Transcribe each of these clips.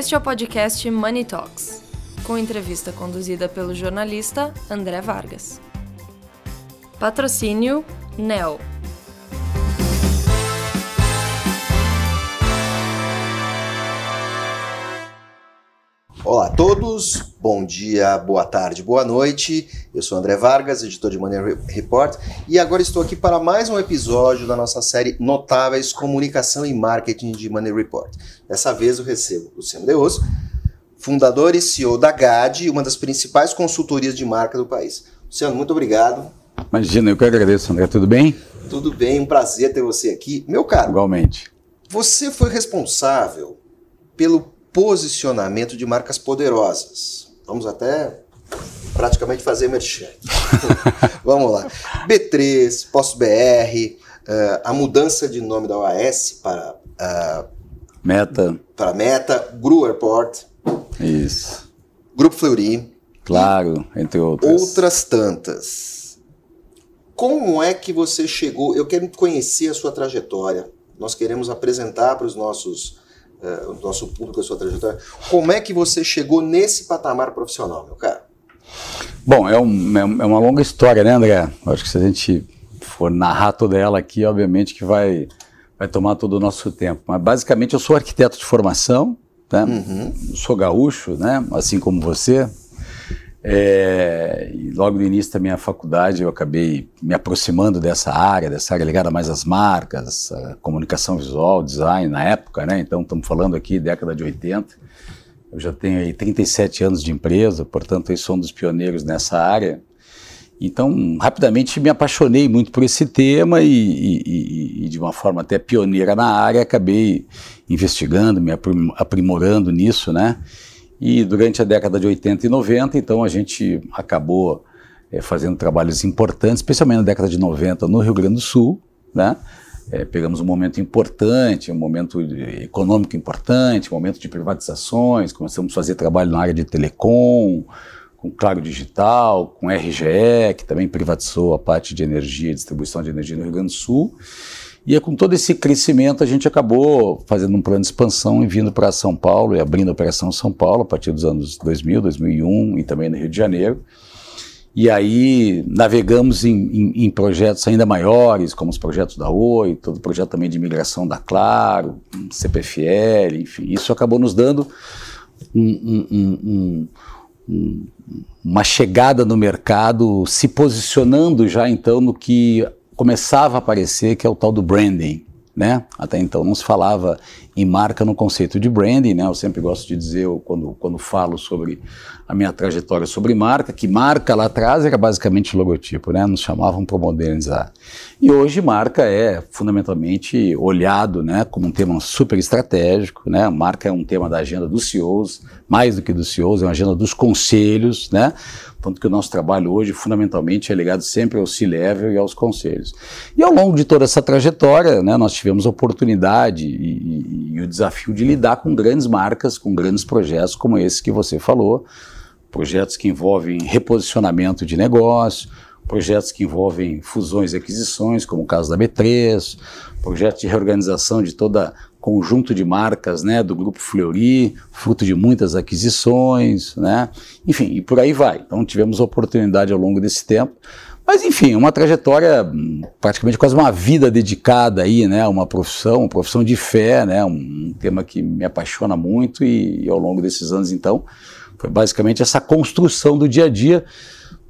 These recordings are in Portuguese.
Este é o podcast Money Talks, com entrevista conduzida pelo jornalista André Vargas. Patrocínio NEL. Olá a todos, bom dia, boa tarde, boa noite. Eu sou André Vargas, editor de Money Report, e agora estou aqui para mais um episódio da nossa série Notáveis Comunicação e Marketing de Money Report. Dessa vez eu recebo Luciano Deoso, fundador e CEO da GAD, uma das principais consultorias de marca do país. Luciano, muito obrigado. Imagina, eu que agradeço, André. Tudo bem? Tudo bem, um prazer ter você aqui. Meu caro. Igualmente. Você foi responsável pelo posicionamento de marcas poderosas. Vamos até praticamente fazer merchan. Vamos lá. B3, Posto BR, uh, eh, a mudança de nome da OAS para uh, Meta. Para Meta, Gru Airport. Isso. Grupo Fleury. Claro, entre outras. Outras tantas. Como é que você chegou? Eu quero conhecer a sua trajetória. Nós queremos apresentar para os nossos uh, o nosso público, a sua trajetória. Como é que você chegou nesse patamar profissional, meu cara? Bom, é, um, é, é uma longa história, né, André? Acho que se a gente for narrar toda ela aqui, obviamente que vai, vai tomar todo o nosso tempo. Mas basicamente eu sou arquiteto de formação, né? Uhum. sou gaúcho, né? assim como você, é, e logo no início da minha faculdade eu acabei me aproximando dessa área, dessa área ligada mais às marcas, comunicação visual, design na época, né? Então estamos falando aqui década de 80. Eu já tenho aí 37 anos de empresa, portanto eu sou um dos pioneiros nessa área. Então, rapidamente me apaixonei muito por esse tema e, e, e, de uma forma até pioneira na área, acabei investigando, me aprimorando nisso, né? E durante a década de 80 e 90, então a gente acabou é, fazendo trabalhos importantes, especialmente na década de 90 no Rio Grande do Sul, né? É, pegamos um momento importante, um momento econômico importante, um momento de privatizações, começamos a fazer trabalho na área de telecom, com Claro Digital, com RGE, que também privatizou a parte de energia, distribuição de energia no Rio Grande do Sul. E é com todo esse crescimento a gente acabou fazendo um plano de expansão e vindo para São Paulo e abrindo a Operação São Paulo a partir dos anos 2000, 2001 e também no Rio de Janeiro. E aí navegamos em, em, em, projetos ainda maiores, como os projetos da Oi, todo o projeto também de migração da Claro, CPFL, enfim. Isso acabou nos dando um, um, um, uma chegada no mercado, se posicionando já então no que começava a aparecer, que é o tal do branding. Né? Até então não se falava em marca no conceito de branding, né? Eu sempre gosto de dizer, quando, quando falo sobre a minha trajetória sobre marca, que marca lá atrás era basicamente logotipo, né? Nos chamavam para modernizar. E hoje marca é fundamentalmente olhado, né, como um tema super estratégico, né? Marca é um tema da agenda dos CEOs, mais do que dos CEOs, é uma agenda dos conselhos, né? Tanto que o nosso trabalho hoje, fundamentalmente, é ligado sempre ao C-Level e aos conselhos. E ao longo de toda essa trajetória, né, nós tivemos oportunidade e, e, e o desafio de lidar com grandes marcas, com grandes projetos como esse que você falou, projetos que envolvem reposicionamento de negócio, projetos que envolvem fusões e aquisições, como o caso da B3, projetos de reorganização de toda conjunto de marcas né, do Grupo Fleury, fruto de muitas aquisições, né? enfim, e por aí vai. Então tivemos oportunidade ao longo desse tempo. Mas enfim, uma trajetória, praticamente quase uma vida dedicada aí, né, uma profissão, uma profissão de fé, né, um tema que me apaixona muito e, e ao longo desses anos então foi basicamente essa construção do dia a dia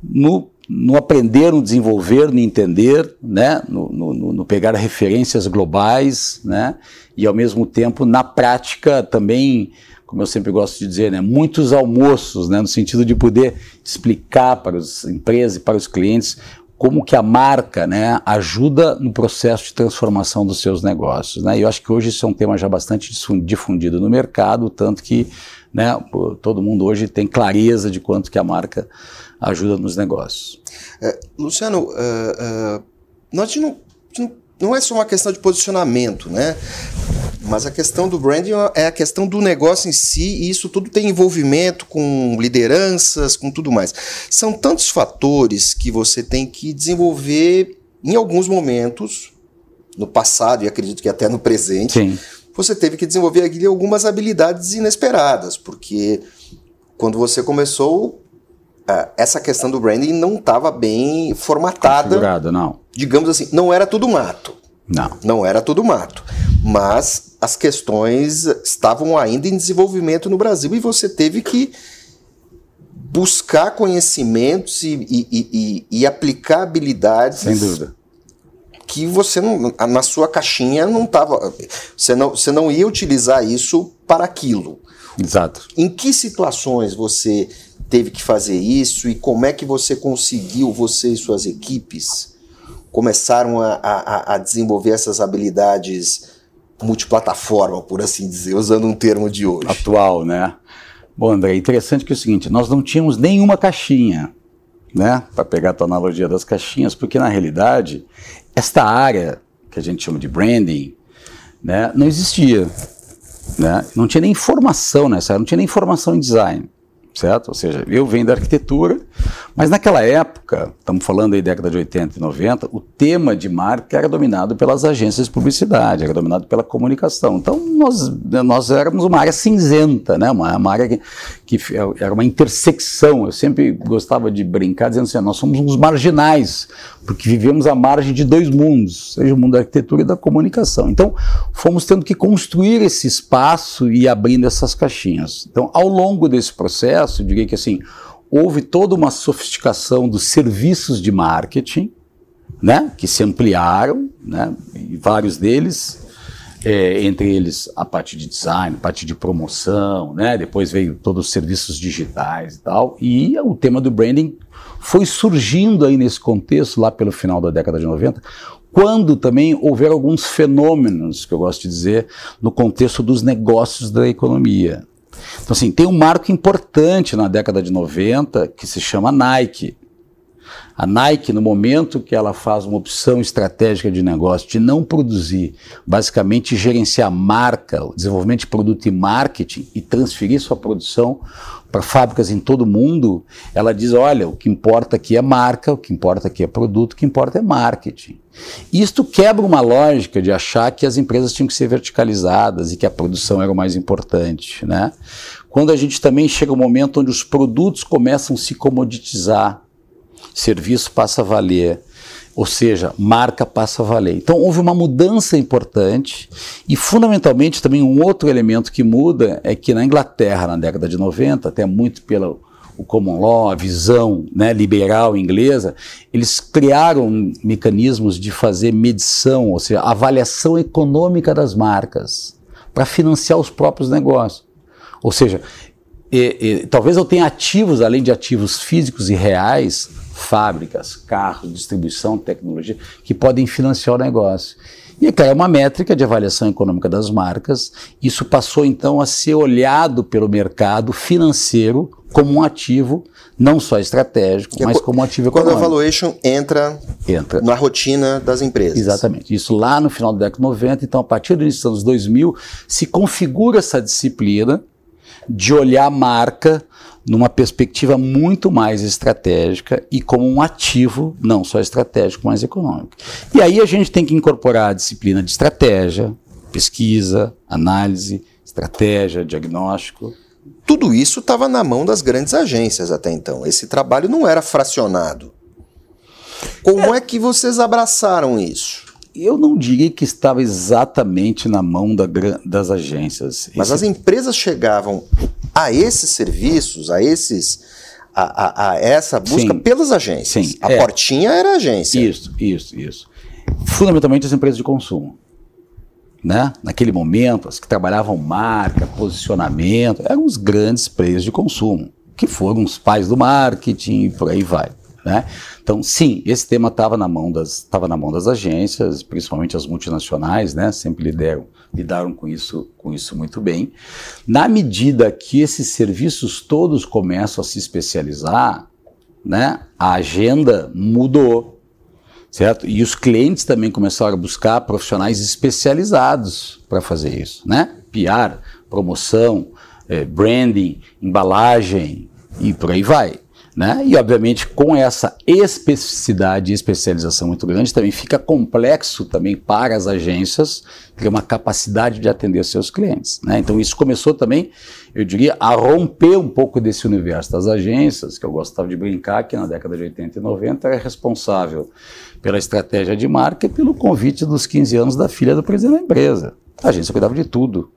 no no aprender, no desenvolver, no entender, né? no, no, no, pegar referências globais, né? e ao mesmo tempo na prática também, como eu sempre gosto de dizer, né? muitos almoços, né? no sentido de poder explicar para as empresas e para os clientes como que a marca né, ajuda no processo de transformação dos seus negócios. Né? E eu acho que hoje isso é um tema já bastante difundido no mercado, tanto que né, todo mundo hoje tem clareza de quanto que a marca ajuda nos negócios. É, Luciano, uh, uh, nós não, não é só uma questão de posicionamento, né? Mas a questão do branding é a questão do negócio em si, e isso tudo tem envolvimento com lideranças, com tudo mais. São tantos fatores que você tem que desenvolver em alguns momentos, no passado e acredito que até no presente, Sim você teve que desenvolver algumas habilidades inesperadas, porque quando você começou, essa questão do branding não estava bem formatada. não. Digamos assim, não era tudo mato. Não. Não era tudo mato. Mas as questões estavam ainda em desenvolvimento no Brasil e você teve que buscar conhecimentos e, e, e, e aplicar habilidades. Sem dúvida. Que você não, na sua caixinha não estava. Você não, você não ia utilizar isso para aquilo. Exato. Em que situações você teve que fazer isso e como é que você conseguiu, você e suas equipes, começaram a, a, a desenvolver essas habilidades multiplataforma, por assim dizer, usando um termo de hoje? Atual, né? Bom, André, interessante que é o seguinte, nós não tínhamos nenhuma caixinha, né? Para pegar a tua analogia das caixinhas, porque na realidade, esta área que a gente chama de branding, né, não existia. Né? Não tinha nem formação nessa área, não tinha nem formação em design certo? Ou seja, eu venho da arquitetura, mas naquela época, estamos falando aí década de 80 e 90, o tema de marca era dominado pelas agências de publicidade, era dominado pela comunicação. Então nós, nós éramos uma área cinzenta, né? uma, uma área que, que era uma intersecção. Eu sempre gostava de brincar dizendo assim, nós somos uns marginais, porque vivemos à margem de dois mundos, seja o mundo da arquitetura e da comunicação. Então fomos tendo que construir esse espaço e abrindo essas caixinhas. Então ao longo desse processo, processo, eu diria que assim, houve toda uma sofisticação dos serviços de marketing, né, que se ampliaram, né, e vários deles, é, entre eles a parte de design, a parte de promoção, né, depois veio todos os serviços digitais e tal, e o tema do branding foi surgindo aí nesse contexto, lá pelo final da década de 90, quando também houver alguns fenômenos, que eu gosto de dizer, no contexto dos negócios da economia. Então, assim, tem um marco importante na década de 90 que se chama Nike. A Nike, no momento que ela faz uma opção estratégica de negócio de não produzir, basicamente gerenciar marca, desenvolvimento de produto e marketing e transferir sua produção para fábricas em todo o mundo, ela diz: olha, o que importa aqui é marca, o que importa aqui é produto, o que importa é marketing. Isto quebra uma lógica de achar que as empresas tinham que ser verticalizadas e que a produção era o mais importante. Né? Quando a gente também chega um momento onde os produtos começam a se comoditizar, serviço passa a valer, ou seja, marca passa a valer. Então houve uma mudança importante e fundamentalmente também um outro elemento que muda é que na Inglaterra na década de 90, até muito pelo o common law, a visão né, liberal inglesa, eles criaram mecanismos de fazer medição, ou seja, avaliação econômica das marcas para financiar os próprios negócios. Ou seja, e, e, talvez eu tenha ativos, além de ativos físicos e reais, fábricas, carros, distribuição, tecnologia, que podem financiar o negócio. E é uma métrica de avaliação econômica das marcas. Isso passou então a ser olhado pelo mercado financeiro como um ativo não só estratégico, mas como um ativo econômico. Quando a valuation entra, entra na rotina das empresas. Exatamente. Isso lá no final da década de 90, então a partir do início dos anos 2000, se configura essa disciplina de olhar a marca numa perspectiva muito mais estratégica e como um ativo não só estratégico, mas econômico. E aí a gente tem que incorporar a disciplina de estratégia, pesquisa, análise, estratégia, diagnóstico. Tudo isso estava na mão das grandes agências até então. Esse trabalho não era fracionado. Como é, é que vocês abraçaram isso? Eu não diria que estava exatamente na mão da, das agências. Mas Esse... as empresas chegavam a esses serviços, a esses. A, a, a essa busca Sim. pelas agências. Sim. A é. portinha era a agência. Isso, isso, isso. Fundamentalmente as empresas de consumo. Né? Naquele momento, as que trabalhavam marca, posicionamento, eram os grandes players de consumo, que foram os pais do marketing e por aí vai. Né? Então, sim, esse tema estava na mão das na mão das agências, principalmente as multinacionais, né? Sempre lideram, lidaram com isso com isso muito bem. Na medida que esses serviços todos começam a se especializar, né? A agenda mudou, certo? E os clientes também começaram a buscar profissionais especializados para fazer isso, né? PR, promoção, eh, branding, embalagem e por aí vai. Né? E, obviamente, com essa especificidade e especialização muito grande, também fica complexo também para as agências ter uma capacidade de atender seus clientes. Né? Então, isso começou também, eu diria, a romper um pouco desse universo das agências, que eu gostava de brincar, que na década de 80 e 90 era responsável pela estratégia de marca e pelo convite dos 15 anos da filha do presidente da empresa. A agência cuidava de tudo.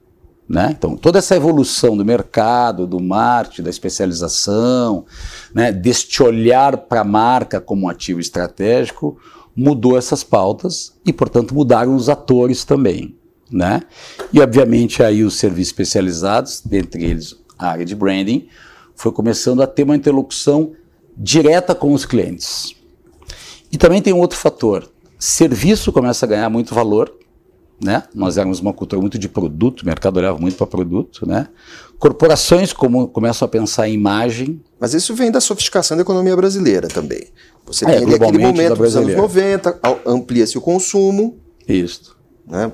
Né? Então, toda essa evolução do mercado, do marketing, da especialização, né, deste olhar para a marca como um ativo estratégico, mudou essas pautas e, portanto, mudaram os atores também. Né? E, obviamente, aí os serviços especializados, dentre eles a área de branding, foi começando a ter uma interlocução direta com os clientes. E também tem um outro fator: serviço começa a ganhar muito valor né? Nós éramos uma cultura muito de produto, o mercado olhava muito para produto, né? Corporações como, começam a pensar em imagem. Mas isso vem da sofisticação da economia brasileira também. Você é, tem aquele momento dos anos 90, amplia-se o consumo. Isso. Né?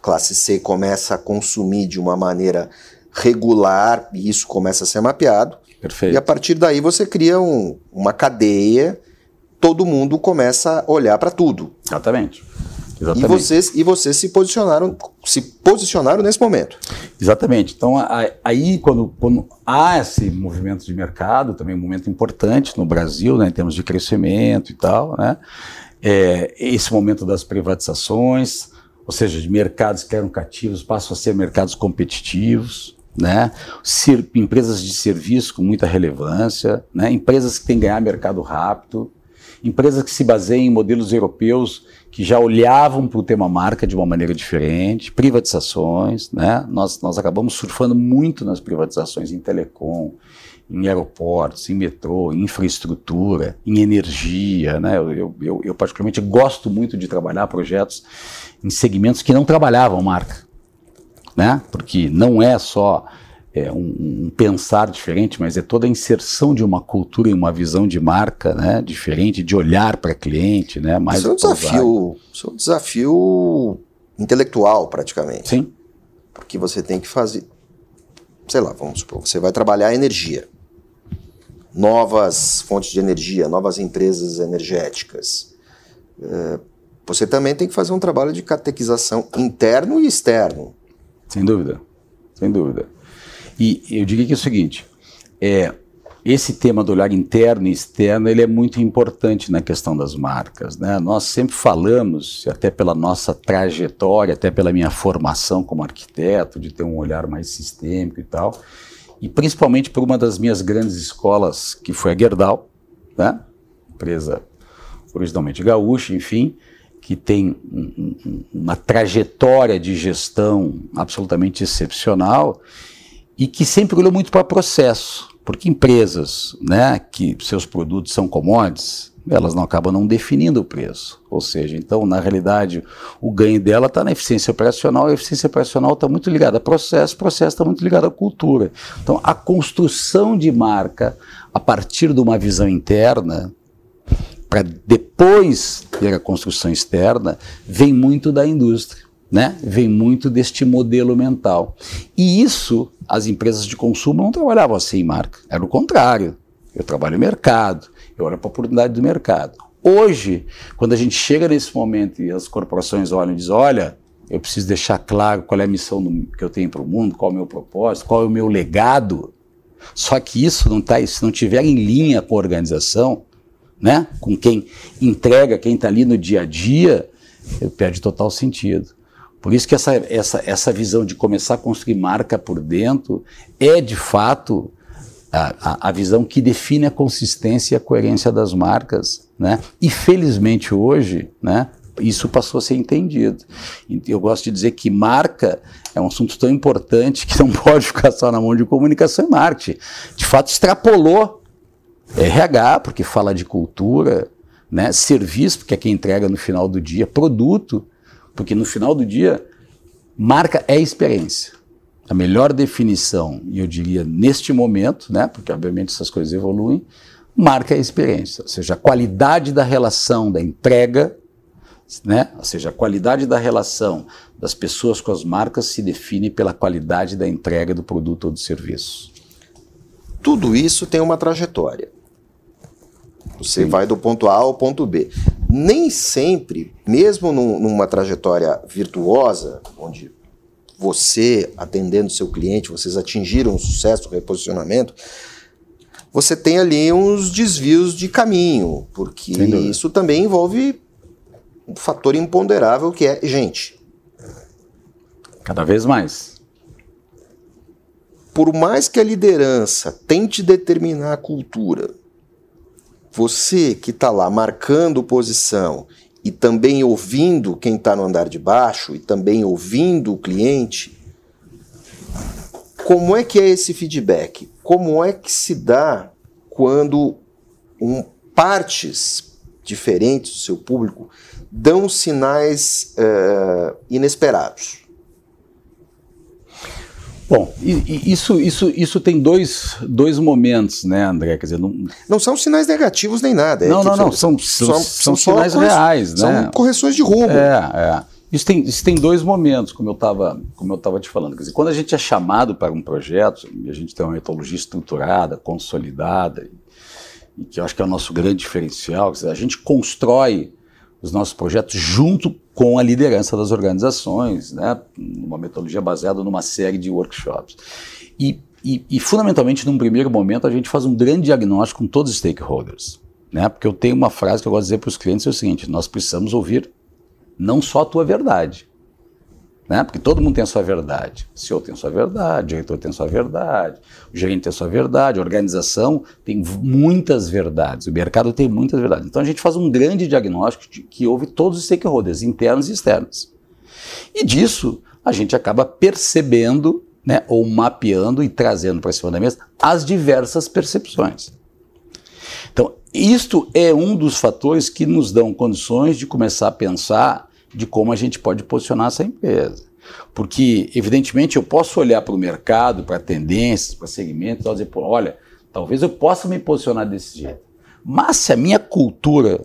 Classe C começa a consumir de uma maneira regular e isso começa a ser mapeado. Perfeito. E a partir daí você cria um, uma cadeia, todo mundo começa a olhar para tudo. Exatamente. Exatamente. E vocês, e vocês se posicionaram, se posicionaram nesse momento. Exatamente. Então, aí, quando, quando há esse movimento de mercado, também um momento importante no Brasil, né, em termos de crescimento e tal, né, é, esse momento das privatizações, ou seja, de mercados que eram cativos passam a ser mercados competitivos, né? empresas de serviço com muita relevância, né? empresas que têm que ganhar mercado rápido, empresas que se baseiam em modelos europeus que já olhavam para o tema marca de uma maneira diferente, privatizações, né? Nós, nós acabamos surfando muito nas privatizações em telecom, em aeroportos, em metrô, em infraestrutura, em energia, né? Eu, eu, eu particularmente gosto muito de trabalhar projetos em segmentos que não trabalhavam marca, né? Porque não é só é, um, um, pensar diferente, mas é toda a inserção de uma cultura e uma visão de marca né, diferente, de olhar para cliente. Né, mais isso é um desafio, isso é um desafio intelectual, praticamente. Sim. Porque você tem que fazer. Sei lá, vamos supor, você vai trabalhar energia. Novas fontes de energia, novas empresas energéticas. É, você também tem que fazer um trabalho de catequização interno e externo. Sem dúvida, sem dúvida. E eu diria que é o seguinte, é, esse tema do olhar interno e externo ele é muito importante na questão das marcas. Né? Nós sempre falamos, até pela nossa trajetória, até pela minha formação como arquiteto, de ter um olhar mais sistêmico e tal, e principalmente por uma das minhas grandes escolas, que foi a Gerdau, né? empresa originalmente gaúcha, enfim, que tem um, um, uma trajetória de gestão absolutamente excepcional e que sempre olhou muito para processo, porque empresas né, que seus produtos são commodities, elas não acabam não definindo o preço. Ou seja, então, na realidade, o ganho dela está na eficiência operacional, e a eficiência operacional está muito ligada a processo, o processo está muito ligado à cultura. Então, a construção de marca a partir de uma visão interna, para depois ter a construção externa, vem muito da indústria né, vem muito deste modelo mental. E isso as empresas de consumo não trabalhavam assim marca. Era o contrário. Eu trabalho em mercado, eu olho para a oportunidade do mercado. Hoje, quando a gente chega nesse momento e as corporações olham e dizem: olha, eu preciso deixar claro qual é a missão que eu tenho para o mundo, qual é o meu propósito, qual é o meu legado. Só que isso não tá, se não tiver em linha com a organização, né, com quem entrega, quem está ali no dia a dia, perde total sentido. Por isso que essa, essa, essa visão de começar a construir marca por dentro é, de fato, a, a, a, visão que define a consistência e a coerência das marcas. Né? E, felizmente, hoje, né, isso passou a ser entendido. Eu gosto de dizer que marca é um assunto tão importante que não pode ficar só na mão de comunicação e marketing. De fato, extrapolou RH, porque fala de cultura, né? serviço, porque é quem entrega no final do dia, produto, porque no final do dia, marca é experiência. A melhor definição, e eu diria neste momento, né, porque obviamente essas coisas evoluem, marca é experiência, ou seja, a qualidade da relação da entrega, né, ou seja, a qualidade da relação das pessoas com as marcas se define pela qualidade da entrega do produto ou do serviço. Tudo isso tem uma trajetória. Você Sim. vai do ponto A ao ponto B. Nem sempre, mesmo num- numa trajetória virtuosa, onde você, atendendo seu cliente, vocês atingiram o sucesso, o reposicionamento, você tem ali uns desvios de caminho, porque isso também envolve um fator imponderável que é gente. Cada vez mais. Por mais que a liderança tente determinar a cultura, você que está lá marcando posição e também ouvindo quem está no andar de baixo e também ouvindo o cliente, como é que é esse feedback? Como é que se dá quando um, partes diferentes do seu público dão sinais eh, inesperados? Bom, isso, isso, isso tem dois, dois momentos, né, André? Quer dizer, não, Não são sinais negativos nem nada. é Não, não, não, são- são- são só sinais reais, né? São correções de rumo. É, é. Isso tem, isso tem dois momentos, como eu estava te falando. Quer dizer, quando a gente é chamado para um projeto, e a gente tem uma metodologia estruturada, consolidada, e, e que eu acho que é o nosso grande diferencial, quer dizer, a gente constrói os nossos projetos junto com a liderança das organizações, né, uma metodologia baseada numa série de workshops. E, e, e, fundamentalmente, num primeiro momento, a gente faz um grande diagnóstico com todos os stakeholders. Né, porque eu tenho uma frase que eu gosto de dizer para os clientes: é o seguinte, nós precisamos ouvir não só a tua verdade. Né? Porque todo mundo tem a sua verdade. O CEO tem a sua verdade, o diretor tem a sua verdade, o gerente tem a sua verdade, a organização tem muitas verdades, o mercado tem muitas verdades. Então a gente faz um grande diagnóstico de, que ouve todos os stakeholders, internos e externos. E disso a gente acaba percebendo, né, ou mapeando e trazendo para cima da mesa as diversas percepções. Então, isto é um dos fatores que nos dão condições de começar a pensar de como a gente pode posicionar essa empresa. Porque, evidentemente, eu posso olhar para o mercado, para tendências, para segmentos, e dizer, pô, olha, talvez eu possa me posicionar desse jeito. Mas se a minha cultura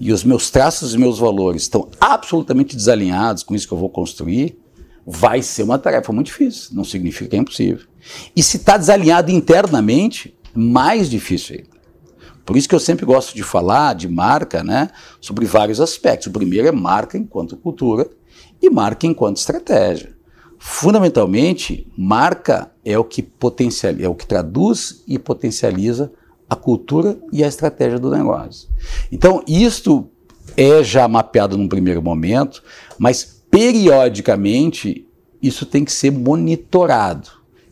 e os meus traços e meus valores estão absolutamente desalinhados com isso que eu vou construir, vai ser uma tarefa muito difícil. Não significa que é impossível. E se está desalinhado internamente, mais difícil ainda. Por isso que eu sempre gosto de falar de marca, né, sobre vários aspectos. O primeiro é marca enquanto cultura e marca enquanto estratégia. Fundamentalmente, marca é o que potencializa, é o que traduz e potencializa a cultura e a estratégia do negócio. Então, isto é já mapeado num primeiro momento, mas periodicamente isso tem que ser monitorado,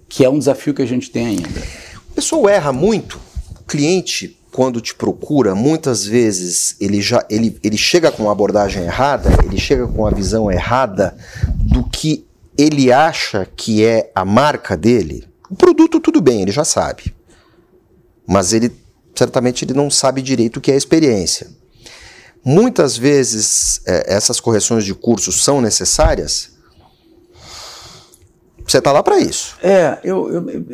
que é um desafio que a gente tem ainda. O pessoal erra muito. Cliente, quando te procura, muitas vezes ele já ele, ele chega com uma abordagem errada, ele chega com a visão errada do que ele acha que é a marca dele. O produto tudo bem, ele já sabe. Mas ele certamente ele não sabe direito o que é a experiência. Muitas vezes é, essas correções de curso são necessárias. Você está lá para isso. É, eu, eu, eu,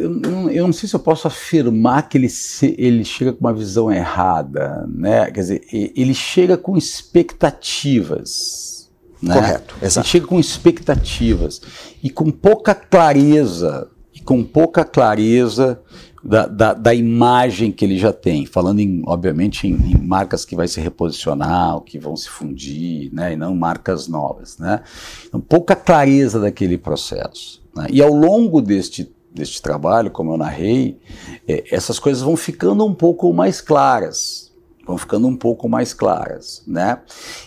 eu, não, sei se eu posso afirmar que ele, se, ele chega com uma visão errada, né? Quer dizer, ele chega com expectativas. Né? Correto, exato. Ele chega com expectativas e com pouca clareza, e com pouca clareza da, da, da imagem que ele já tem, falando em, obviamente, em, em marcas que vai se reposicionar, ou que vão se fundir, né? E não marcas novas, né? Então, pouca clareza daquele processo. Né? E ao longo deste, deste trabalho, como eu narrei, eh, essas coisas vão ficando um pouco mais claras. Vão ficando um pouco mais claras, né?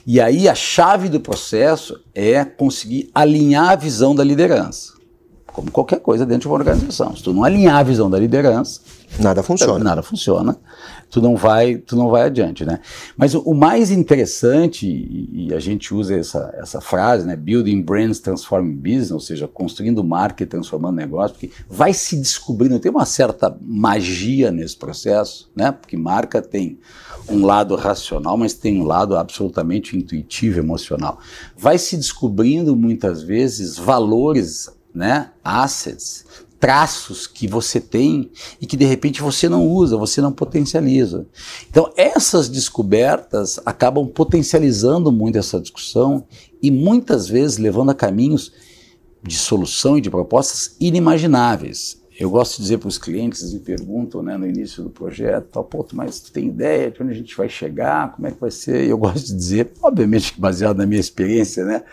E aí a chave do processo é conseguir alinhar a visão da liderança. Como qualquer coisa dentro de uma organização. Se tu não alinhar a visão da liderança, Nada funciona. nada funciona, tu não vai, tu não vai adiante, né? Mas o, o mais interessante, e, a gente usa essa, essa frase, né? Building brands, transforming business, ou seja, construindo marca e transformando negócio, porque vai se descobrindo, tem uma certa magia nesse processo, né? Porque marca tem um lado racional, mas tem um lado absolutamente intuitivo, emocional. Vai se descobrindo muitas vezes valores, né? Assets, traços que você tem e que de repente você não usa, você não potencializa. Então, essas descobertas acabam potencializando muito essa discussão e muitas vezes levando a caminhos de solução e de propostas inimagináveis. eu gosto de dizer para os clientes, eles me perguntam né, no início do projeto, pô, mas tu tem ideia de onde a gente vai chegar, como é que vai ser? Eu gosto de dizer, obviamente baseado na minha experiência, né,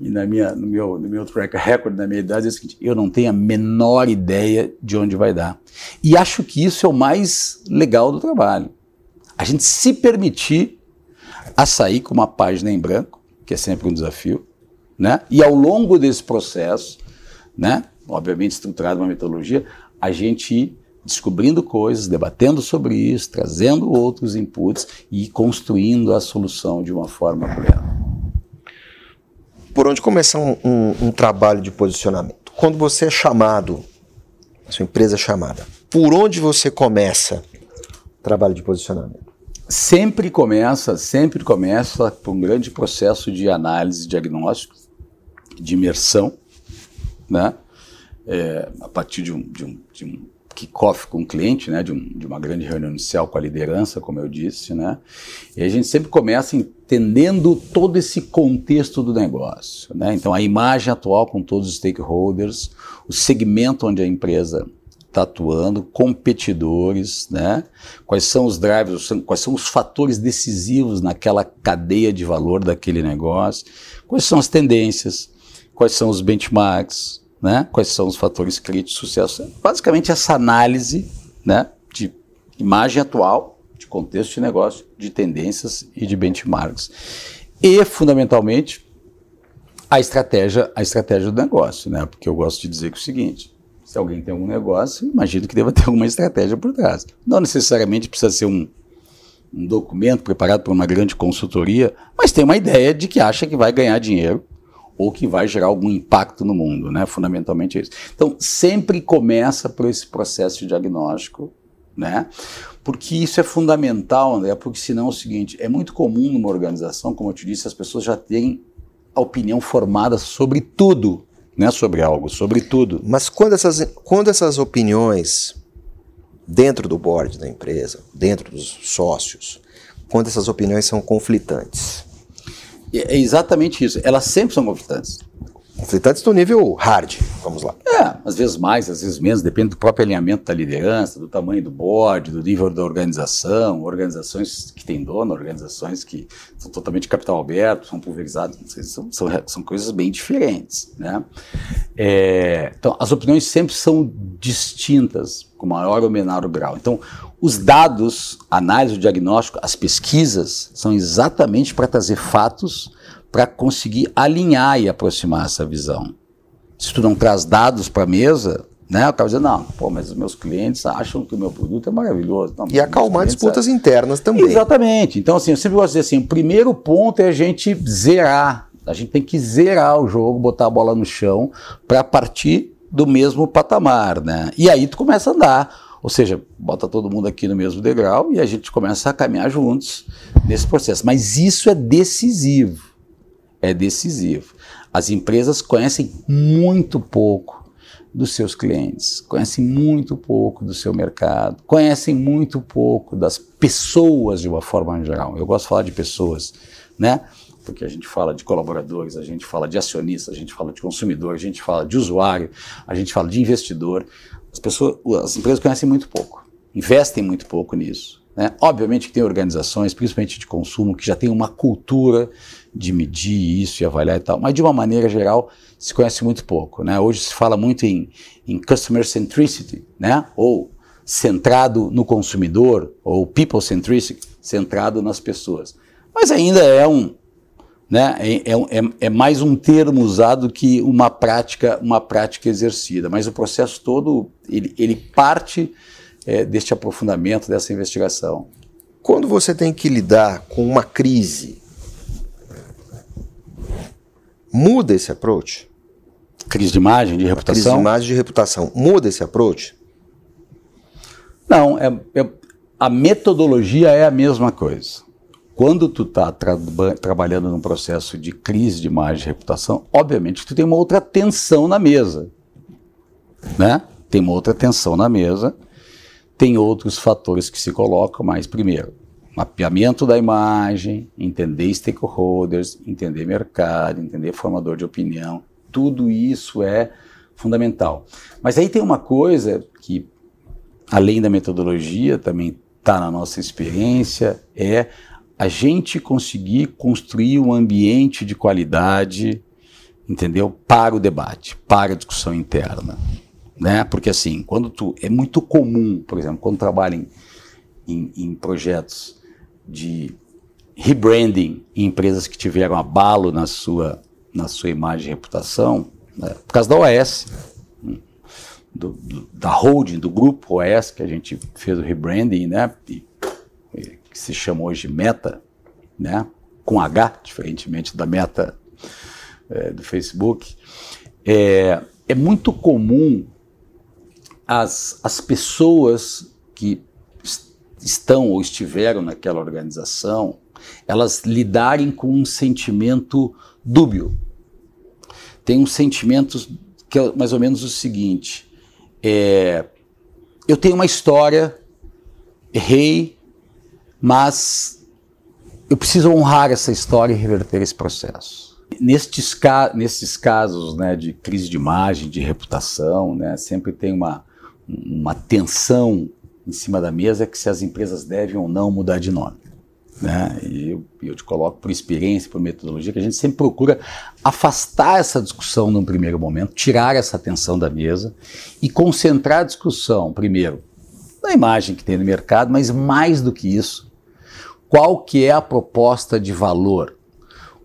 e na minha, no, meu, no meu track record, na minha idade, é o seguinte, eu não tenho a menor ideia de onde vai dar. E acho que isso é o mais legal do trabalho. A gente se permitir a sair com uma página em branco, que é sempre um desafio, né, e ao longo desse processo, né, obviamente estruturado uma metodologia, a gente ir descobrindo coisas, debatendo sobre isso, trazendo outros inputs e construindo a solução de uma forma plena. Por onde começar um, um, um trabalho de posicionamento? Quando você é chamado, a sua empresa é chamada, por onde você começa o trabalho de posicionamento? Sempre começa, sempre começa por um grande processo de análise, diagnóstico, de imersão, né? é, a partir de um, de um, de um kickoff com o cliente, né, de, um, de, uma grande reunião inicial com a liderança, como eu disse, né, e a gente sempre começa entendendo todo esse contexto do negócio, né, então a imagem atual com todos os stakeholders, o segmento onde a empresa está atuando, competidores, né, quais são os drivers, quais são os fatores decisivos naquela cadeia de valor daquele negócio, quais são as tendências, quais são os benchmarks, né? Quais são os fatores críticos de sucesso? Basicamente essa análise, né, de imagem atual, de contexto de negócio, de tendências e de benchmarks. E fundamentalmente a estratégia, a estratégia do negócio, né? Porque eu gosto de dizer que é o seguinte, se alguém tem algum negócio, imagino que deva ter alguma estratégia por trás. Não necessariamente precisa ser um, um documento preparado por uma grande consultoria, mas tem uma ideia de que acha que vai ganhar dinheiro ou que vai gerar algum impacto no mundo, né? Fundamentalmente é isso. Então, sempre começa por esse processo de diagnóstico, né? Porque isso é fundamental, André, porque senão é o seguinte, é muito comum numa organização, como eu te disse, as pessoas já têm a opinião formada sobre tudo, né? Sobre algo, sobre tudo. Mas quando essas, quando essas opiniões dentro do board da empresa, dentro dos sócios, quando essas opiniões são conflitantes, é exatamente isso. Elas sempre são conflitantes. Conflitantes do nível hard, vamos lá. É, às vezes mais, às vezes menos, depende do próprio alinhamento da liderança, do tamanho do board, do nível da organização, organizações que têm dono, organizações que são totalmente capital aberto, são pulverizadas, são, são, são coisas bem diferentes. Né? É, então, as opiniões sempre são distintas, com maior ou menor grau. Então, os dados, análise, o diagnóstico, as pesquisas são exatamente para trazer fatos para conseguir alinhar e aproximar essa visão. Se tu não traz dados para a mesa, né? O cara dizer, não, pô, mas os meus clientes acham que o meu produto é maravilhoso. Não, e acalmar disputas acham... internas também. Exatamente. Então, assim, eu sempre gosto de dizer assim, o primeiro ponto é a gente zerar. A gente tem que zerar o jogo, botar a bola no chão para partir do mesmo patamar, né? E aí tu começa a andar ou seja, bota todo mundo aqui no mesmo degrau e a gente começa a caminhar juntos nesse processo. Mas isso é decisivo. É decisivo. As empresas conhecem muito pouco dos seus clientes, conhecem muito pouco do seu mercado, conhecem muito pouco das pessoas de uma forma geral. Eu gosto de falar de pessoas, né? Porque a gente fala de colaboradores, a gente fala de acionistas, a gente fala de consumidor, a gente fala de usuário, a gente fala de investidor. As pessoas, as empresas conhecem muito pouco, investem muito pouco nisso. Né? Obviamente que tem organizações, principalmente de consumo, que já tem uma cultura de medir isso e avaliar e tal, mas de uma maneira geral se conhece muito pouco. Né? Hoje se fala muito em, em customer centricity, né? ou centrado no consumidor, ou people centricity, centrado nas pessoas. Mas ainda é um, né, é, é, é, é, mais um termo usado que uma prática, uma prática exercida. Mas o processo todo ele, ele parte é, deste aprofundamento, dessa investigação. Quando você tem que lidar com uma crise, muda esse approach? Crise de imagem, de reputação? Crise de imagem, de reputação. Muda esse approach? Não, é, é a metodologia é a mesma coisa. Quando tu está tra trabalhando num processo de crise de imagem e reputação, obviamente tu tem uma outra tensão na mesa, né? Tem uma outra tensão na mesa, tem outros fatores que se colocam, mas primeiro, mapeamento da imagem, entender stakeholders, entender mercado, entender formador de opinião, tudo isso é fundamental. Mas aí tem uma coisa que, além da metodologia, também está na nossa experiência, é a gente conseguir construir um ambiente de qualidade, entendeu? Para o debate, para a discussão interna, né? Porque assim, quando tu é muito comum, por exemplo, quando trabalha em, em, projetos de rebranding em empresas que tiveram abalo na sua na sua imagem e reputação, né? por causa da OS, do, do, da holding, do grupo OS, que a gente fez o rebranding, né? E, que se chama hoje Meta, né? Com H, diferentemente da Meta é, do Facebook. É, é muito comum as, as pessoas que estão ou estiveram naquela organização, elas lidarem com um sentimento dúbio. Tem um sentimento que é mais ou menos o seguinte: é, eu tenho uma história, errei, mas eu preciso honrar essa história e reverter esse processo. Nestes, nesses casos né, de crise de imagem, de reputação, né, sempre tem uma, uma tensão em cima da mesa que se as empresas devem ou não mudar de nome. Né? E eu, eu, te coloco por experiência, por metodologia, que a gente sempre procura afastar essa discussão num primeiro momento, tirar essa atenção da mesa e concentrar a discussão, primeiro, na imagem que tem no mercado, mas mais do que isso, qual que é a proposta de valor,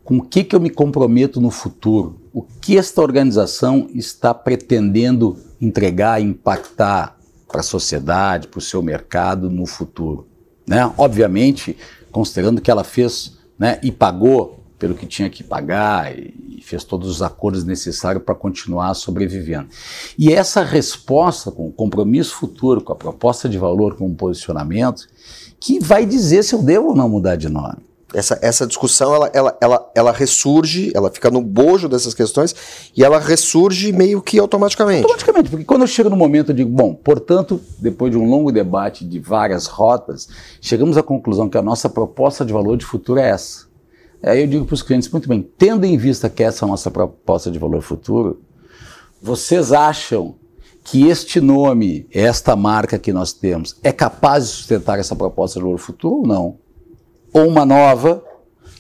com o que, que eu me comprometo no futuro, o que esta organização está pretendendo entregar, impactar para a sociedade, para o seu mercado no futuro. Né? Obviamente, considerando que ela fez né, e pagou pelo que tinha que pagar e fez todos os acordos necessários para continuar sobrevivendo. E essa resposta com o compromisso futuro, com a proposta de valor, com o posicionamento, que vai dizer se eu devo ou não mudar de nome. Essa, essa discussão ela, ela, ela, ela ressurge, ela fica no bojo dessas questões e ela ressurge meio que automaticamente. Automaticamente, porque quando eu chego no momento, eu digo, bom, portanto, depois de um longo debate de várias rotas, chegamos à conclusão que a nossa proposta de valor de futuro é essa. Aí eu digo para os clientes, muito bem, tendo em vista que essa é a nossa proposta de valor futuro, vocês acham que este nome, esta marca que nós temos, é capaz de sustentar essa proposta de valor futuro ou não? ou uma nova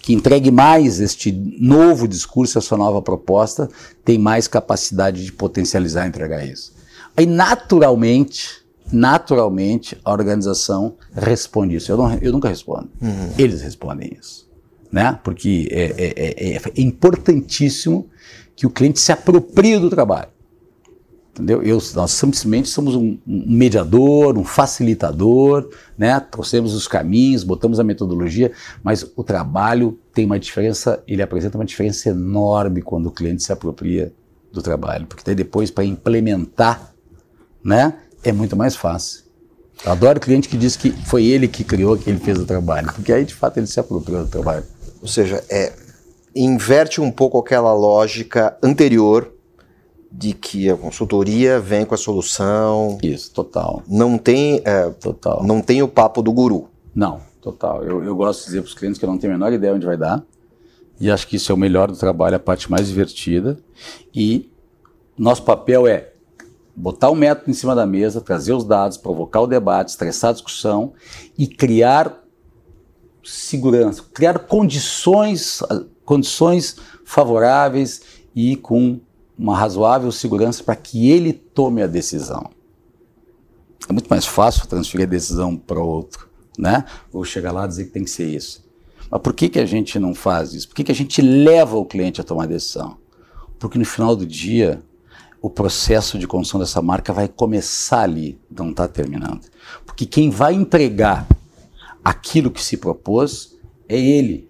que entregue mais este novo discurso, essa nova proposta, tem mais capacidade de potencializar e entregar isso. Aí, naturalmente, naturalmente, a organização responde isso. Eu, não, eu nunca respondo. Uhum. Eles respondem isso. Né? Porque é, é, é, é importantíssimo que o cliente se aproprie do trabalho. Entendeu? Eu, nós simplesmente somos um, um, mediador, um facilitador, né? trouxemos os caminhos, botamos a metodologia, mas o trabalho tem uma diferença, ele apresenta uma diferença enorme quando o cliente se apropria do trabalho, porque daí depois para implementar né, é muito mais fácil. Eu adoro cliente que diz que foi ele que criou, que ele fez o trabalho, porque aí de fato ele se apropriou do trabalho. Ou seja, é, inverte um pouco aquela lógica anterior de que a consultoria vem com a solução. Isso, total. Não tem, é, total. Não tem o papo do guru. Não, total. Eu, eu gosto de dizer para os clientes que eu não tenho a menor ideia onde vai dar. E acho que isso é o melhor do trabalho, a parte mais divertida. E nosso papel é botar o método em cima da mesa, trazer os dados, provocar o debate, estressar a discussão e criar segurança, criar condições, condições favoráveis e com uma razoável segurança para que ele tome a decisão. É muito mais fácil transferir a decisão para outro, né? Ou chegar lá e dizer que tem que ser isso. Mas por que, que a gente não faz isso? Por que, que a gente leva o cliente a tomar a decisão? Porque no final do dia, o processo de construção dessa marca vai começar ali, não está terminando. Porque quem vai entregar aquilo que se propôs é ele.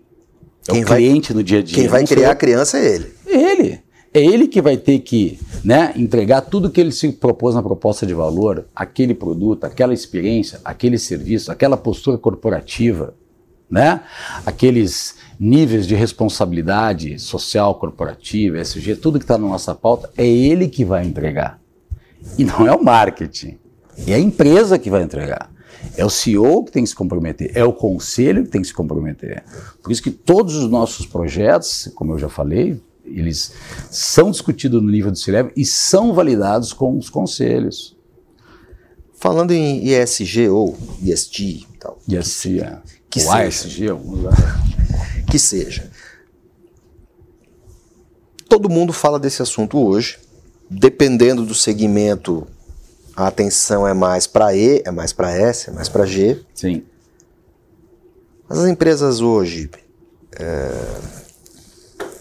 É quem o cliente vai, no dia a dia. Quem vai criar a criança é ele. Ele é ele que vai ter que né, entregar tudo que ele se propôs na proposta de valor, aquele produto, aquela experiência, aquele serviço, aquela postura corporativa, né, aqueles níveis de responsabilidade social corporativa, SG, tudo que está na nossa pauta, é ele que vai entregar. E não é o marketing, é a empresa que vai entregar. É o CEO que tem que se comprometer, é o conselho que tem que se comprometer. Por isso que todos os nossos projetos, como eu já falei, eles são discutidos no nível do C-Level e são validados com os conselhos. Falando em ESG ou ESG e tal. ESG, é. Que seja. ASG, alguns que seja. Todo mundo fala desse assunto hoje. Dependendo do segmento, a atenção é mais para E, é mais para S, é mais para G. Sim. Mas as empresas hoje é,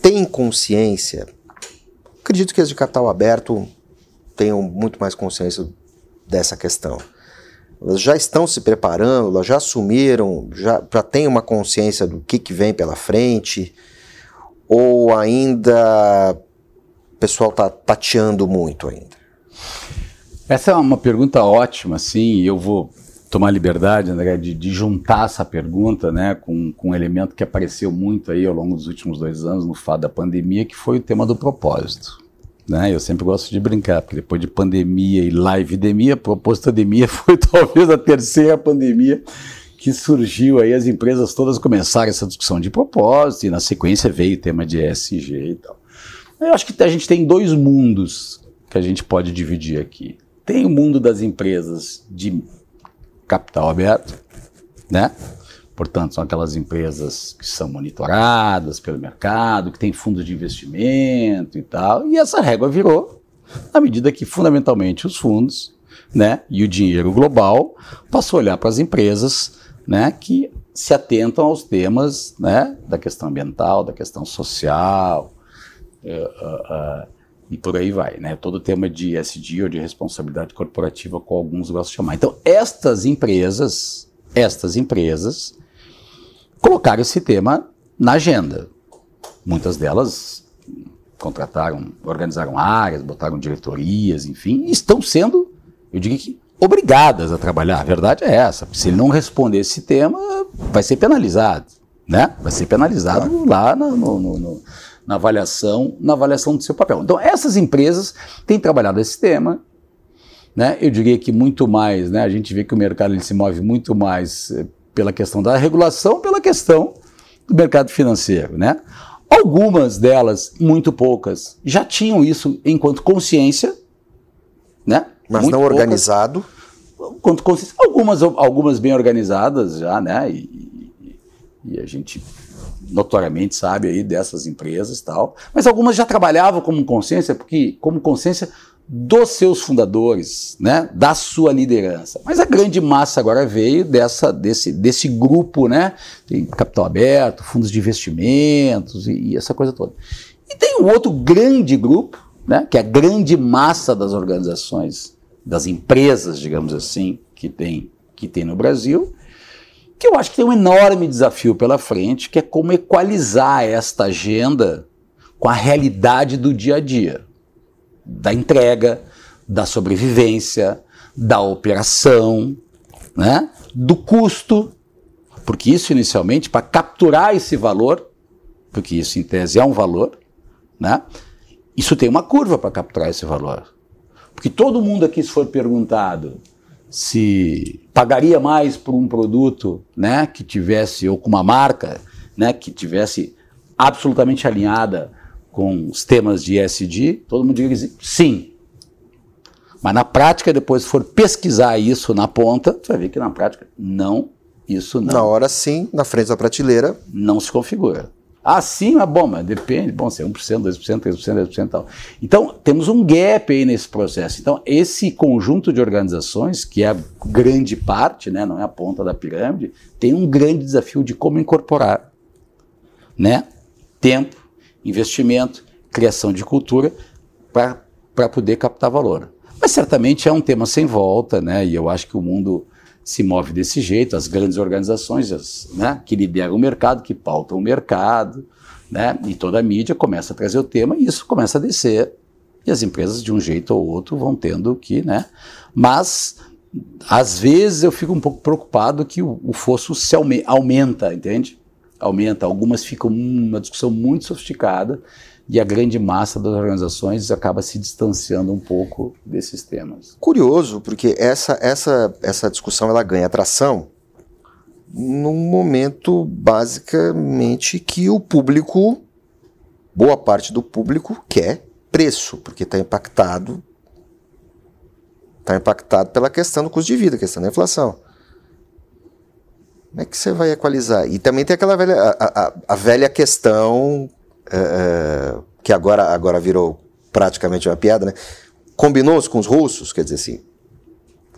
têm consciência. Acredito que as de capital aberto tenham muito mais consciência dessa questão. Elas já estão se preparando, elas já assumiram, já, já têm uma consciência do que, que vem pela frente, ou ainda o pessoal está tateando muito ainda? Essa é uma pergunta ótima, sim, eu vou tomar liberdade, André, de, de, juntar essa pergunta né, com, com um elemento que apareceu muito aí ao longo dos últimos dois anos no fato da pandemia, que foi o tema do propósito. Né? Eu sempre gosto de brincar, porque depois de pandemia e live-demia, propósito-demia foi talvez a terceira pandemia que surgiu aí, as empresas todas começaram essa discussão de propósito, e na sequência veio o tema de ESG e tal. Eu acho que a gente tem dois mundos que a gente pode dividir aqui. Tem o mundo das empresas de capital aberto, né? Portanto, são aquelas empresas que são monitoradas pelo mercado, que têm fundos de investimento e tal. E essa régua virou à medida que, fundamentalmente, os fundos né, e o dinheiro global passou a olhar para as empresas né, que se atentam aos temas né, da questão ambiental, da questão social, uh, uh, e por aí vai. Né? Todo o tema de ESG ou de responsabilidade corporativa, com alguns gostam de chamar. Então, estas empresas, estas empresas, colocaram esse tema na agenda. Muitas delas contrataram, organizaram áreas, botaram diretorias, enfim, estão sendo, eu digo que, obrigadas a trabalhar. A verdade é essa. Se ele não responder esse tema, vai ser penalizado, né? Vai ser penalizado lá no, no, no, na avaliação, na avaliação do seu papel. Então, essas empresas têm trabalhado esse tema, né? Eu diria que muito mais, né? A gente vê que o mercado ele se move muito mais eh, pela questão da regulação, pela questão do mercado financeiro, né? Algumas delas, muito poucas, já tinham isso enquanto consciência, né? Mas muito não organizado. Enquanto consciência. Algumas, algumas bem organizadas já, né? E, e, e a gente notoriamente sabe aí dessas empresas tal. Mas algumas já trabalhavam como consciência, porque como consciência dos seus fundadores, né, da sua liderança. Mas a grande massa agora veio dessa, desse, desse grupo, né, tem capital aberto, fundos de investimentos e, e essa coisa toda. E tem um outro grande grupo, né, que é a grande massa das organizações, das empresas, digamos assim, que tem, que tem no Brasil, que eu acho que tem um enorme desafio pela frente, que é como equalizar esta agenda com a realidade do dia a dia da entrega, da sobrevivência, da operação, né? do custo, porque isso inicialmente, para capturar esse valor, porque isso em tese é um valor, né? isso tem uma curva para capturar esse valor. Porque todo mundo aqui, se for perguntado se pagaria mais por um produto né, que tivesse, ou com uma marca né, que tivesse absolutamente alinhada com os temas de ESG, todo mundo diz sim. Mas na prática, depois se for pesquisar isso na ponta, você vai ver que na prática não, isso não. Na hora sim, na frente da prateleira. Não se configura. Sim, mas bom, mas depende, bom, se é 1%, 2%, 3%, 10% e tal. Então, temos um gap aí nesse processo. Então, esse conjunto de organizações, que é a grande parte, né, não é a ponta da pirâmide, tem um grande desafio de como incorporar né, tempo, investimento, criação de cultura para poder captar valor. Mas certamente é um tema sem volta, né? E eu acho que o mundo se move desse jeito, as grandes organizações as, né, que lideram o mercado, que pautam o mercado, né, e toda a mídia começa a trazer o tema e isso começa a descer. E as empresas, de um jeito ou outro, vão tendo que. Né, mas, às vezes, eu fico um pouco preocupado que o, o fosso se aumenta, entende? aumenta, algumas ficam uma discussão muito sofisticada e a grande massa das organizações acaba se distanciando um pouco desses temas. Curioso, porque essa, essa, essa discussão ela ganha atração num momento basicamente que o público boa parte do público quer preço, porque está impactado está impactado pela questão do custo de vida, questão da inflação. Como é que você vai equalizar? E também tem aquela velha, a, a, a velha questão é, é, que agora, agora virou praticamente uma piada, né? Combinou-se com os russos, quer dizer assim,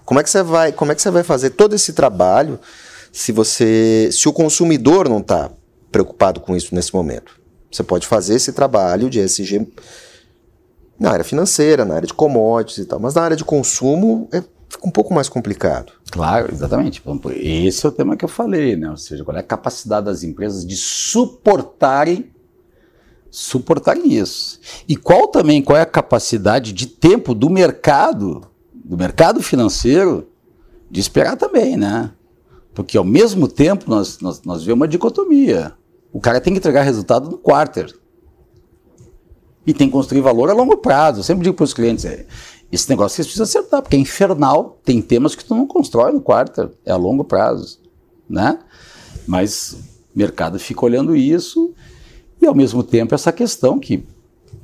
como é que você vai, como é que você vai fazer todo esse trabalho se você, se o consumidor não está preocupado com isso nesse momento? Você pode fazer esse trabalho de ESG na área financeira, na área de commodities e tal, mas na área de consumo é, fica um pouco mais complicado. Claro, exatamente. Esse é o tema que eu falei, né? Ou seja, qual é a capacidade das empresas de suportarem suportarem isso. E qual também qual é a capacidade de tempo do mercado, do mercado financeiro, de esperar também, né? Porque ao mesmo tempo nós, nós, nós vemos uma dicotomia. O cara tem que entregar resultado no quarter. E tem que construir valor a longo prazo. Eu sempre digo para os clientes, é, esse negócio vocês precisam acertar, porque é infernal. Tem temas que tu não constrói no quarto, é a longo prazo, né? Mas o mercado fica olhando isso e, ao mesmo tempo, essa questão que,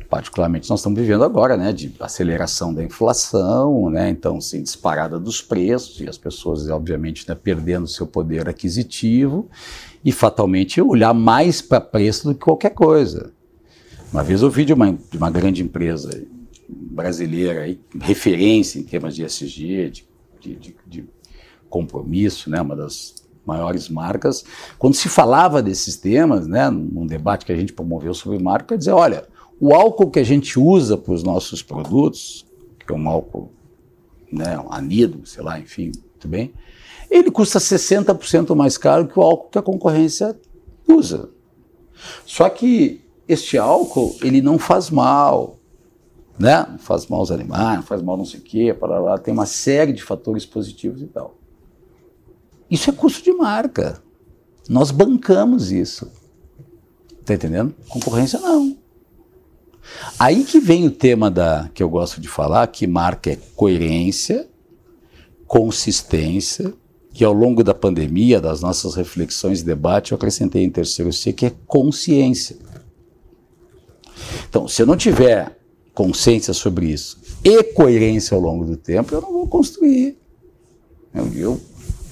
particularmente, nós estamos vivendo agora, né? De aceleração da inflação, né? Então, sim, disparada dos preços e as pessoas, obviamente, né, perdendo seu poder aquisitivo e, fatalmente, olhar mais para preço do que qualquer coisa. Uma vez eu ouvi de uma, de uma grande empresa brasileira, aí, referência em temas de SG, de, de, de compromisso, né, uma das maiores marcas, quando se falava desses temas, né, num debate que a gente promoveu sobre marca, dizer, olha, o álcool que a gente usa para os nossos produtos, que é um álcool, né, um anido, sei lá, enfim, muito bem, ele custa 60% mais caro que o álcool que a concorrência usa. Só que este álcool, ele não faz mal, né? Não faz mal aos animais, não faz mal não sei o quê, para lá, tem uma série de fatores positivos e tal. Isso é custo de marca. Nós bancamos isso. Tá entendendo? Concorrência não. Aí que vem o tema da que eu gosto de falar, que marca é coerência, consistência, que ao longo da pandemia, das nossas reflexões e debate, eu acrescentei em terceiro C, que é consciência. Então, se eu não tiver consciência sobre isso e coerência ao longo do tempo, eu não vou construir. Eu, eu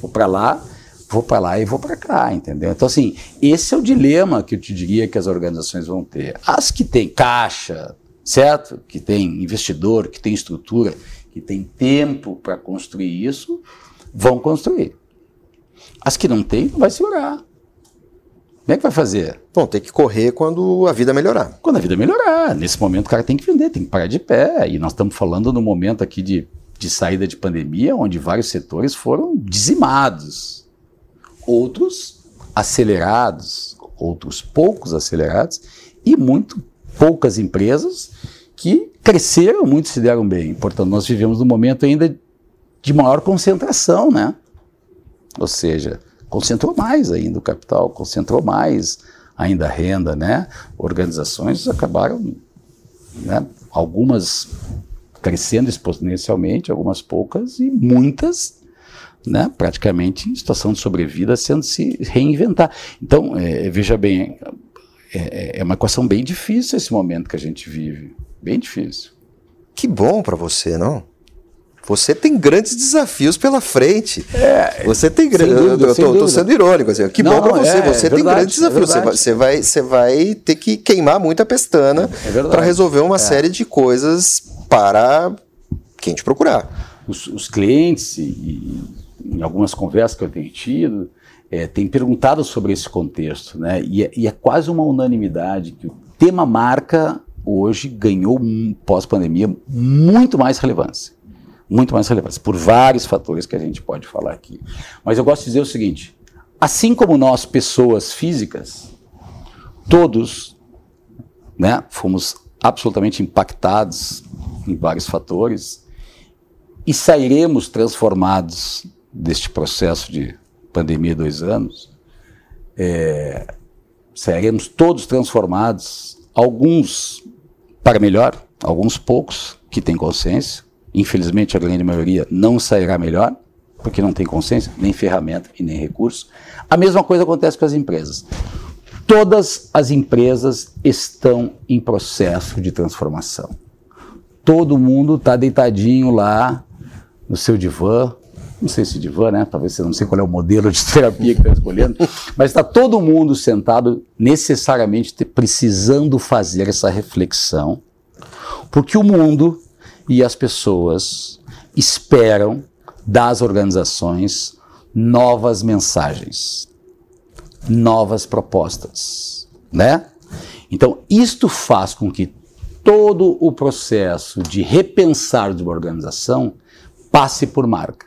vou para lá, vou para lá e vou para cá, entendeu? Então, assim, esse é o dilema que eu te diria que as organizações vão ter. As que têm caixa, certo? Que tem investidor, que tem estrutura, que tem tempo para construir isso, vão construir. As que não têm, não vai segurar. Como é que vai fazer? Bom, tem que correr quando a vida melhorar. Quando a vida melhorar. Nesse momento o cara tem que vender, tem que parar de pé. E nós estamos falando no momento aqui de, de saída de pandemia, onde vários setores foram dizimados. Outros acelerados, outros poucos acelerados, e muito poucas empresas que cresceram muito se deram bem. Portanto, nós vivemos num momento ainda de maior concentração, né? Ou seja, concentrou mais ainda o capital, concentrou mais ainda a renda, né? Organizações acabaram, né? Algumas crescendo exponencialmente, algumas poucas e muitas, né? Praticamente em situação de sobrevida, sendo se reinventar. Então, é, veja bem, é, é uma equação bem difícil esse momento que a gente vive, bem difícil. Que bom para você, não? Você tem grandes desafios pela frente. É, você tem grandes. Eu estou sendo irônico. Assim, que não, bom para você. É, você é tem grandes é desafios. Você vai, você, vai, você vai ter que queimar muita pestana é para resolver uma série de coisas para quem te procurar. Os, os clientes, e, em algumas conversas que eu tenho tido, é, têm perguntado sobre esse contexto. Né? E, e é quase uma unanimidade que o tema marca hoje ganhou, pós-pandemia, muito mais relevância muito mais relevância, por vários fatores que a gente pode falar aqui. Mas eu gosto de dizer o seguinte: assim como nós, pessoas físicas, todos né, fomos absolutamente impactados em vários fatores e sairemos transformados deste processo de pandemia dois anos, é, sairemos todos transformados, alguns para melhor, alguns poucos que têm consciência, Infelizmente, a grande maioria não sairá melhor, porque não tem consciência, nem ferramenta e nem recurso. A mesma coisa acontece com as empresas. Todas as empresas estão em processo de transformação. Todo mundo está deitadinho lá no seu divã, não sei se divã, né? Talvez você não sei qual é o modelo de terapia que está escolhendo, mas está todo mundo sentado necessariamente precisando fazer essa reflexão, porque o mundo e as pessoas esperam das organizações novas mensagens, novas propostas, né? Então, isto faz com que todo o processo de repensar de uma organização passe por marca.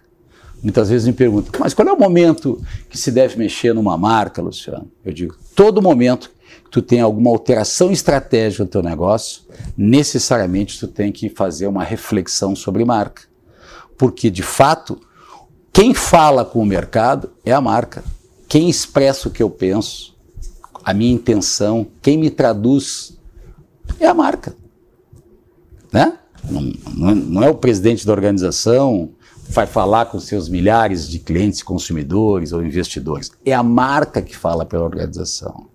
Muitas vezes me perguntam, mas qual é o momento que se deve mexer numa marca, Luciano? Eu digo, todo momento que tu tem alguma alteração estratégica no teu negócio, necessariamente tu tem que fazer uma reflexão sobre marca. Porque, de fato, quem fala com o mercado é a marca. Quem expressa o que eu penso, a minha intenção, quem me traduz é a marca. Né? Não, não, não é o presidente da organização, vai falar com seus milhares de clientes, consumidores ou investidores. É a marca que fala pela organização.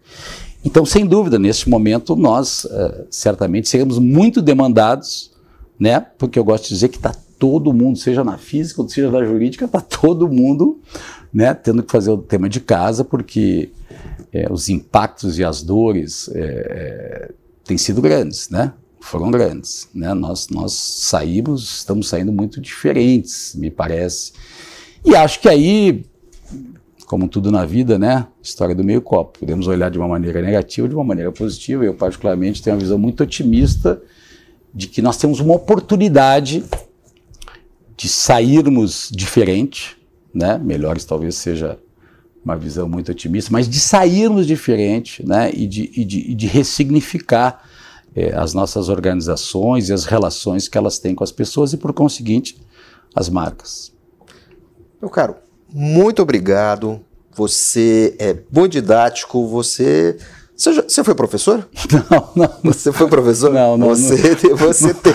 Então, sem dúvida, neste momento, nós uh, certamente seremos muito demandados, né? Porque eu gosto de dizer que está todo mundo, seja na física ou seja na jurídica, está todo mundo né, tendo que fazer o tema de casa, porque é, os impactos e as dores é, têm sido grandes, né? foram grandes. Né? Nós, nós saímos, estamos saindo muito diferentes, me parece. E acho que aí, como tudo na vida, né? História do meio copo. Podemos olhar de uma maneira negativa de uma maneira positiva. Eu, particularmente, tenho uma visão muito otimista de que nós temos uma oportunidade de sairmos diferente, né? Melhores talvez seja uma visão muito otimista, mas de sairmos diferente, né? E de, e de, e de ressignificar é, as nossas organizações e as relações que elas têm com as pessoas e, por conseguinte, as marcas. Meu caro, muito obrigado. Você é bom didático, você. Você, já, você foi professor? Não, não. Você foi professor? Não, não. Você, não, você tem.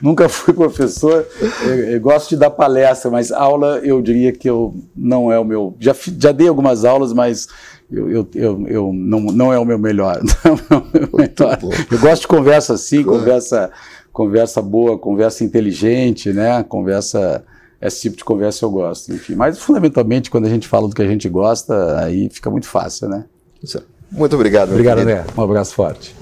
Nunca fui professor. Eu, eu, gosto de dar palestra, mas aula eu diria que eu não é o meu. Já, já dei algumas aulas, mas eu, eu, eu, eu, não, não é o meu melhor. Eu gosto de conversa assim, conversa, conversa boa, conversa inteligente, né? Conversa, esse tipo de conversa eu gosto. Enfim, mas fundamentalmente quando a gente fala do que a gente gosta, aí fica muito fácil, né? Muito obrigado. Obrigado, André. Um abraço forte.